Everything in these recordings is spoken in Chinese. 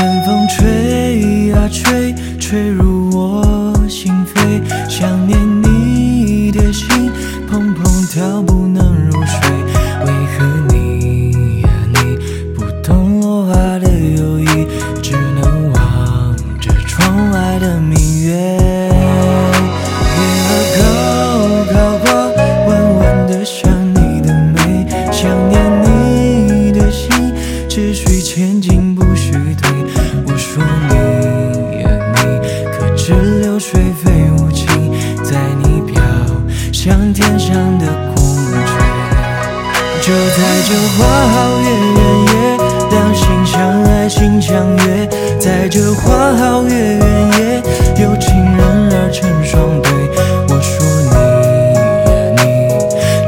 春风吹窗外的明月。月儿高高挂，弯弯的像你的眉，想念你的心，只许前进不许退。我说你呀你，可知流水非无情，在你飘向天上的孔雀。就在这花好月圆夜，相爱心相约，在这花好月圆夜，有情人儿成双对。我说你呀你，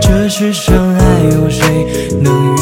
这世上还有谁能与